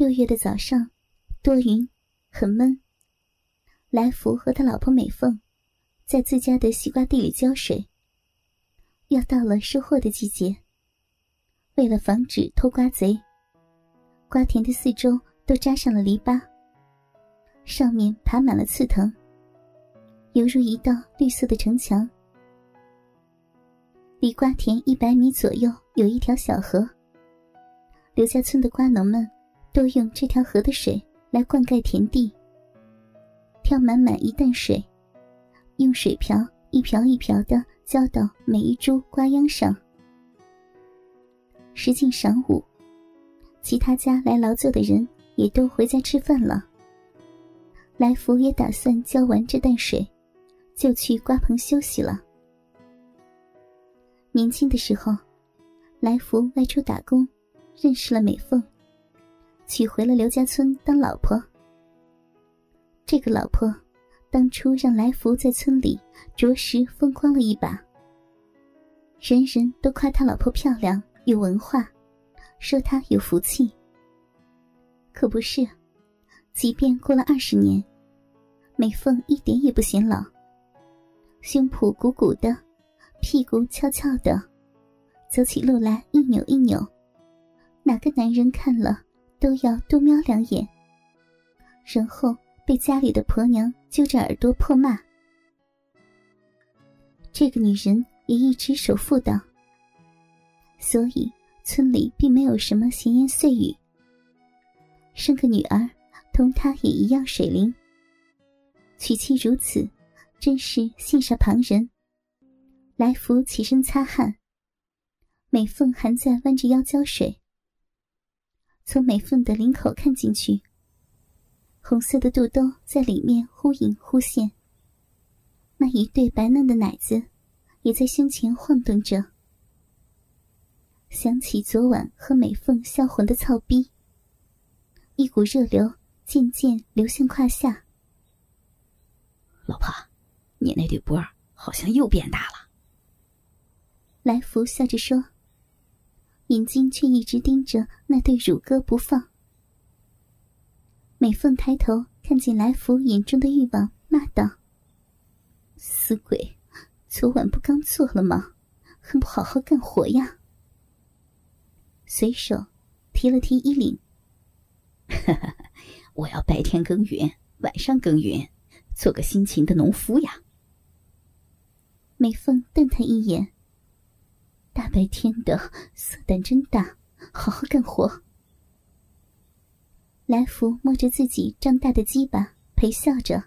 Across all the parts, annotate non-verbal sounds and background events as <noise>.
六月的早上，多云，很闷。来福和他老婆美凤在自家的西瓜地里浇水。要到了收获的季节，为了防止偷瓜贼，瓜田的四周都扎上了篱笆，上面爬满了刺藤，犹如一道绿色的城墙。离瓜田一百米左右有一条小河。刘家村的瓜农们都用这条河的水来灌溉田地，挑满满一担水，用水瓢一瓢一瓢的浇到每一株瓜秧上。时近晌午，其他家来劳作的人也都回家吃饭了。来福也打算浇完这担水，就去瓜棚休息了。年轻的时候，来福外出打工。认识了美凤，娶回了刘家村当老婆。这个老婆当初让来福在村里着实风光了一把，人人都夸他老婆漂亮有文化，说他有福气。可不是，即便过了二十年，美凤一点也不显老，胸脯鼓鼓的，屁股翘翘的，走起路来一扭一扭。哪个男人看了都要多瞄两眼，然后被家里的婆娘揪着耳朵破骂。这个女人也一直守妇道，所以村里并没有什么闲言碎语。生个女儿，同她也一样水灵。娶妻如此，真是羡煞旁人。来福起身擦汗，美凤还在弯着腰浇水。从美凤的领口看进去，红色的肚兜在里面忽隐忽现。那一对白嫩的奶子也在胸前晃动着。想起昨晚和美凤销魂的操逼，一股热流渐渐流向胯下。老婆，你那对波儿好像又变大了。来福笑着说。眼睛却一直盯着那对乳鸽不放。美凤抬头看见来福眼中的欲望，骂道：“死鬼，昨晚不刚做了吗？还不好好干活呀！”随手提了提衣领：“ <laughs> 我要白天耕耘，晚上耕耘，做个辛勤的农夫呀。”美凤瞪他一眼。大白天的，色胆真大，好好干活。来福摸着自己张大的鸡巴，陪笑着：“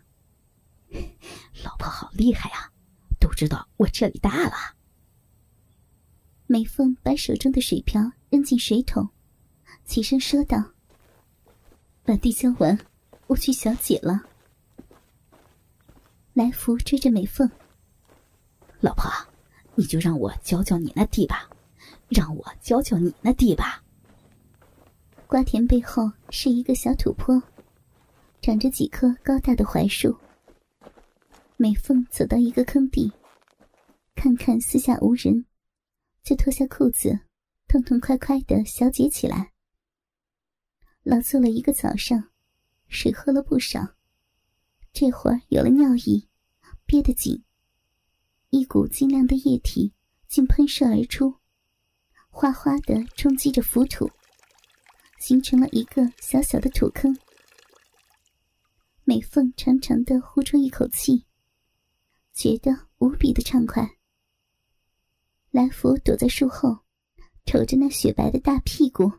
老婆好厉害啊，都知道我这里大了。”美凤把手中的水瓢扔进水桶，起身说道：“把地浇完，我去小姐了。”来福追着美凤：“老婆。”你就让我教教你那地吧，让我教教你那地吧。瓜田背后是一个小土坡，长着几棵高大的槐树。美凤走到一个坑底，看看四下无人，就脱下裤子，痛痛快快的小解起来。劳作了一个早上，水喝了不少，这会儿有了尿意，憋得紧。一股晶亮的液体竟喷射而出，哗哗的冲击着浮土，形成了一个小小的土坑。美凤长长的呼出一口气，觉得无比的畅快。来福躲在树后，瞅着那雪白的大屁股，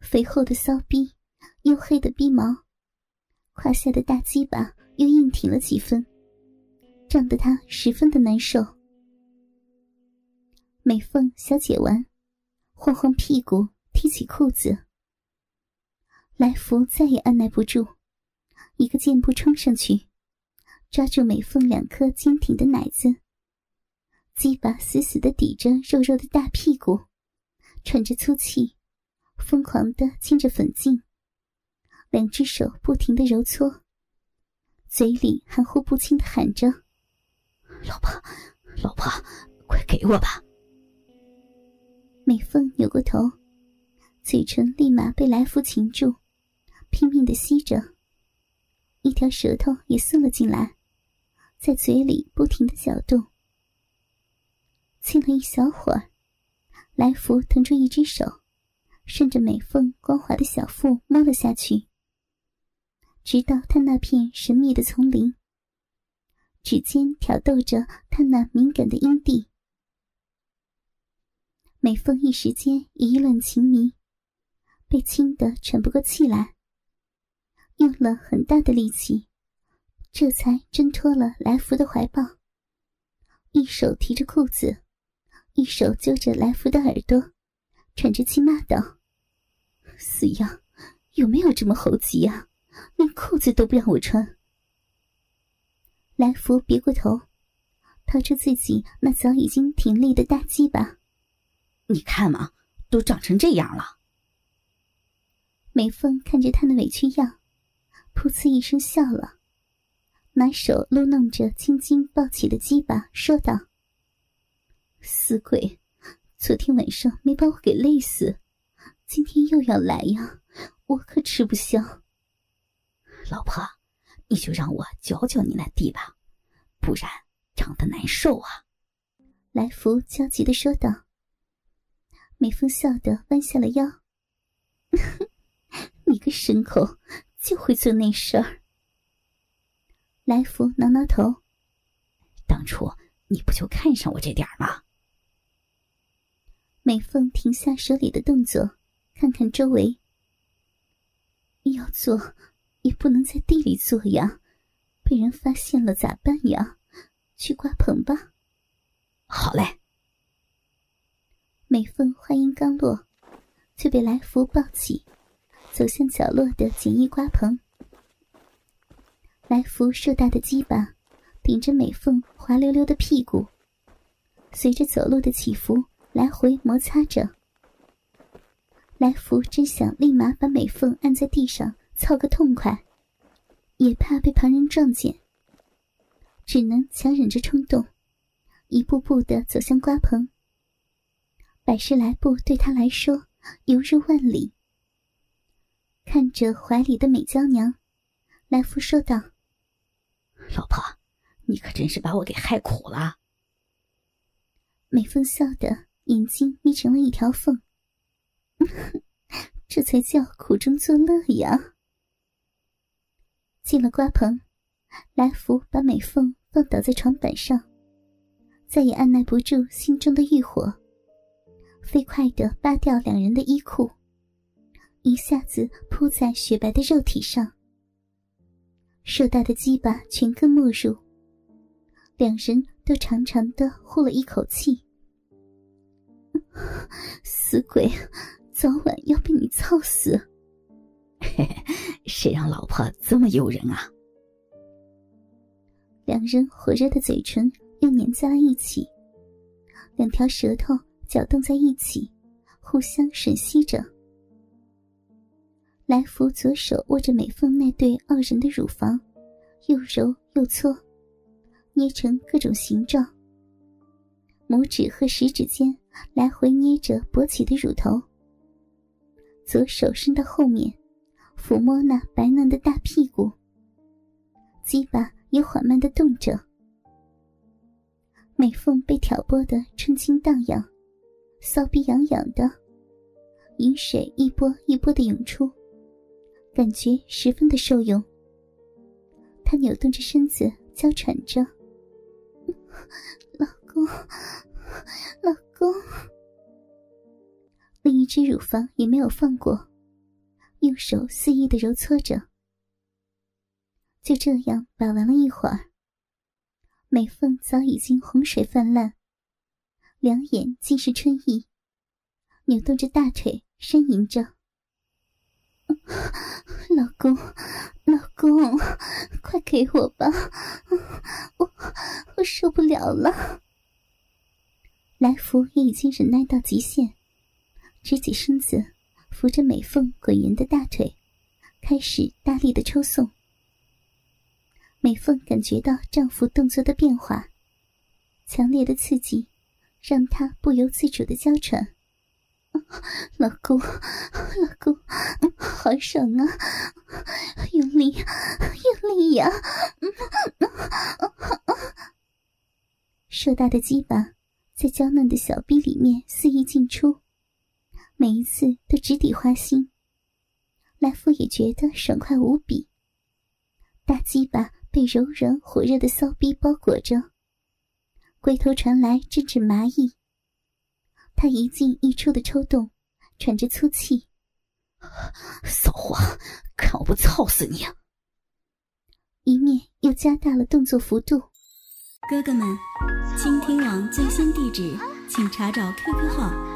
肥厚的骚逼，黝黑的逼毛，胯下的大鸡巴又硬挺了几分。胀得他十分的难受。美凤小解完，晃晃屁股，提起裤子。来福再也按耐不住，一个箭步冲上去，抓住美凤两颗坚挺的奶子，鸡巴死死的抵着肉肉的大屁股，喘着粗气，疯狂的亲着粉颈，两只手不停的揉搓，嘴里含糊不清的喊着。老婆，老婆，快给我吧！美凤扭过头，嘴唇立马被来福擒住，拼命的吸着，一条舌头也送了进来，在嘴里不停的搅动。亲了一小会儿，来福腾出一只手，顺着美凤光滑的小腹摸了下去，直到他那片神秘的丛林。指尖挑逗着他那敏感的阴蒂，美凤一时间意乱情迷，被亲得喘不过气来，用了很大的力气，这才挣脱了来福的怀抱，一手提着裤子。一手揪着来福的耳朵，喘着气骂道：“死样，有没有这么猴急啊？连裤子都不让我穿！”来福别过头，掏出自己那早已经挺立的大鸡巴：“你看嘛，都长成这样了。”美凤看着他的委屈样，噗呲一声笑了，拿手撸弄着青筋抱起的鸡巴，说道。死鬼！昨天晚上没把我给累死，今天又要来呀！我可吃不消。老婆，你就让我教教你那地吧，不然长得难受啊！来福焦急的说道。美凤笑得弯下了腰：“ <laughs> 你个牲口，就会做那事儿。”来福挠挠头：“当初你不就看上我这点儿吗？”美凤停下手里的动作，看看周围。要做，也不能在地里做呀，被人发现了咋办呀？去瓜棚吧。好嘞。美凤话音刚落，就被来福抱起，走向角落的简易瓜棚。来福硕大的鸡巴顶着美凤滑溜溜的屁股，随着走路的起伏。来回摩擦着，来福真想立马把美凤按在地上操个痛快，也怕被旁人撞见，只能强忍着冲动，一步步的走向瓜棚。百十来步对他来说犹如万里。看着怀里的美娇娘，来福说道：“老婆，你可真是把我给害苦了。”美凤笑的。眼睛眯成了一条缝，<laughs> 这才叫苦中作乐呀！进了瓜棚，来福把美凤放倒在床板上，再也按耐不住心中的欲火，飞快的扒掉两人的衣裤，一下子扑在雪白的肉体上，硕大的鸡巴全根没入，两人都长长的呼了一口气。<laughs> 死鬼，早晚要被你操死！嘿嘿，谁让老婆这么诱人啊？两人火热的嘴唇又粘在了一起，两条舌头搅动在一起，互相吮吸着。来福左手握着美凤那对傲人的乳房，又揉又搓，捏成各种形状。拇指和食指间来回捏着勃起的乳头，左手伸到后面，抚摸那白嫩的大屁股，鸡巴也缓慢的动着。美凤被挑拨的春心荡漾，骚逼痒痒的，饮水一波一波的涌出，感觉十分的受用。她扭动着身子，娇喘着。老公，老公，另一只乳房也没有放过，用手肆意的揉搓着。就这样把玩了一会儿，美凤早已经洪水泛滥，两眼尽是春意，扭动着大腿呻吟着：“老公，老公，快给我吧，我我受不了了。”来福也已经忍耐到极限，直起身子，扶着美凤滚圆的大腿，开始大力的抽送。美凤感觉到丈夫动作的变化，强烈的刺激让她不由自主的娇喘。老公，老公，好爽啊！用力，用力呀！硕大的鸡巴在娇嫩的小臂里面肆意进出，每一次都直抵花心。来福也觉得爽快无比，大鸡巴被柔软火热的骚逼包裹着，龟头传来阵阵麻意。他一进一出的抽动，喘着粗气。骚货，看我不操死你！一面又加大了动作幅度。哥哥们，倾听网最新地址，请查找 QQ 号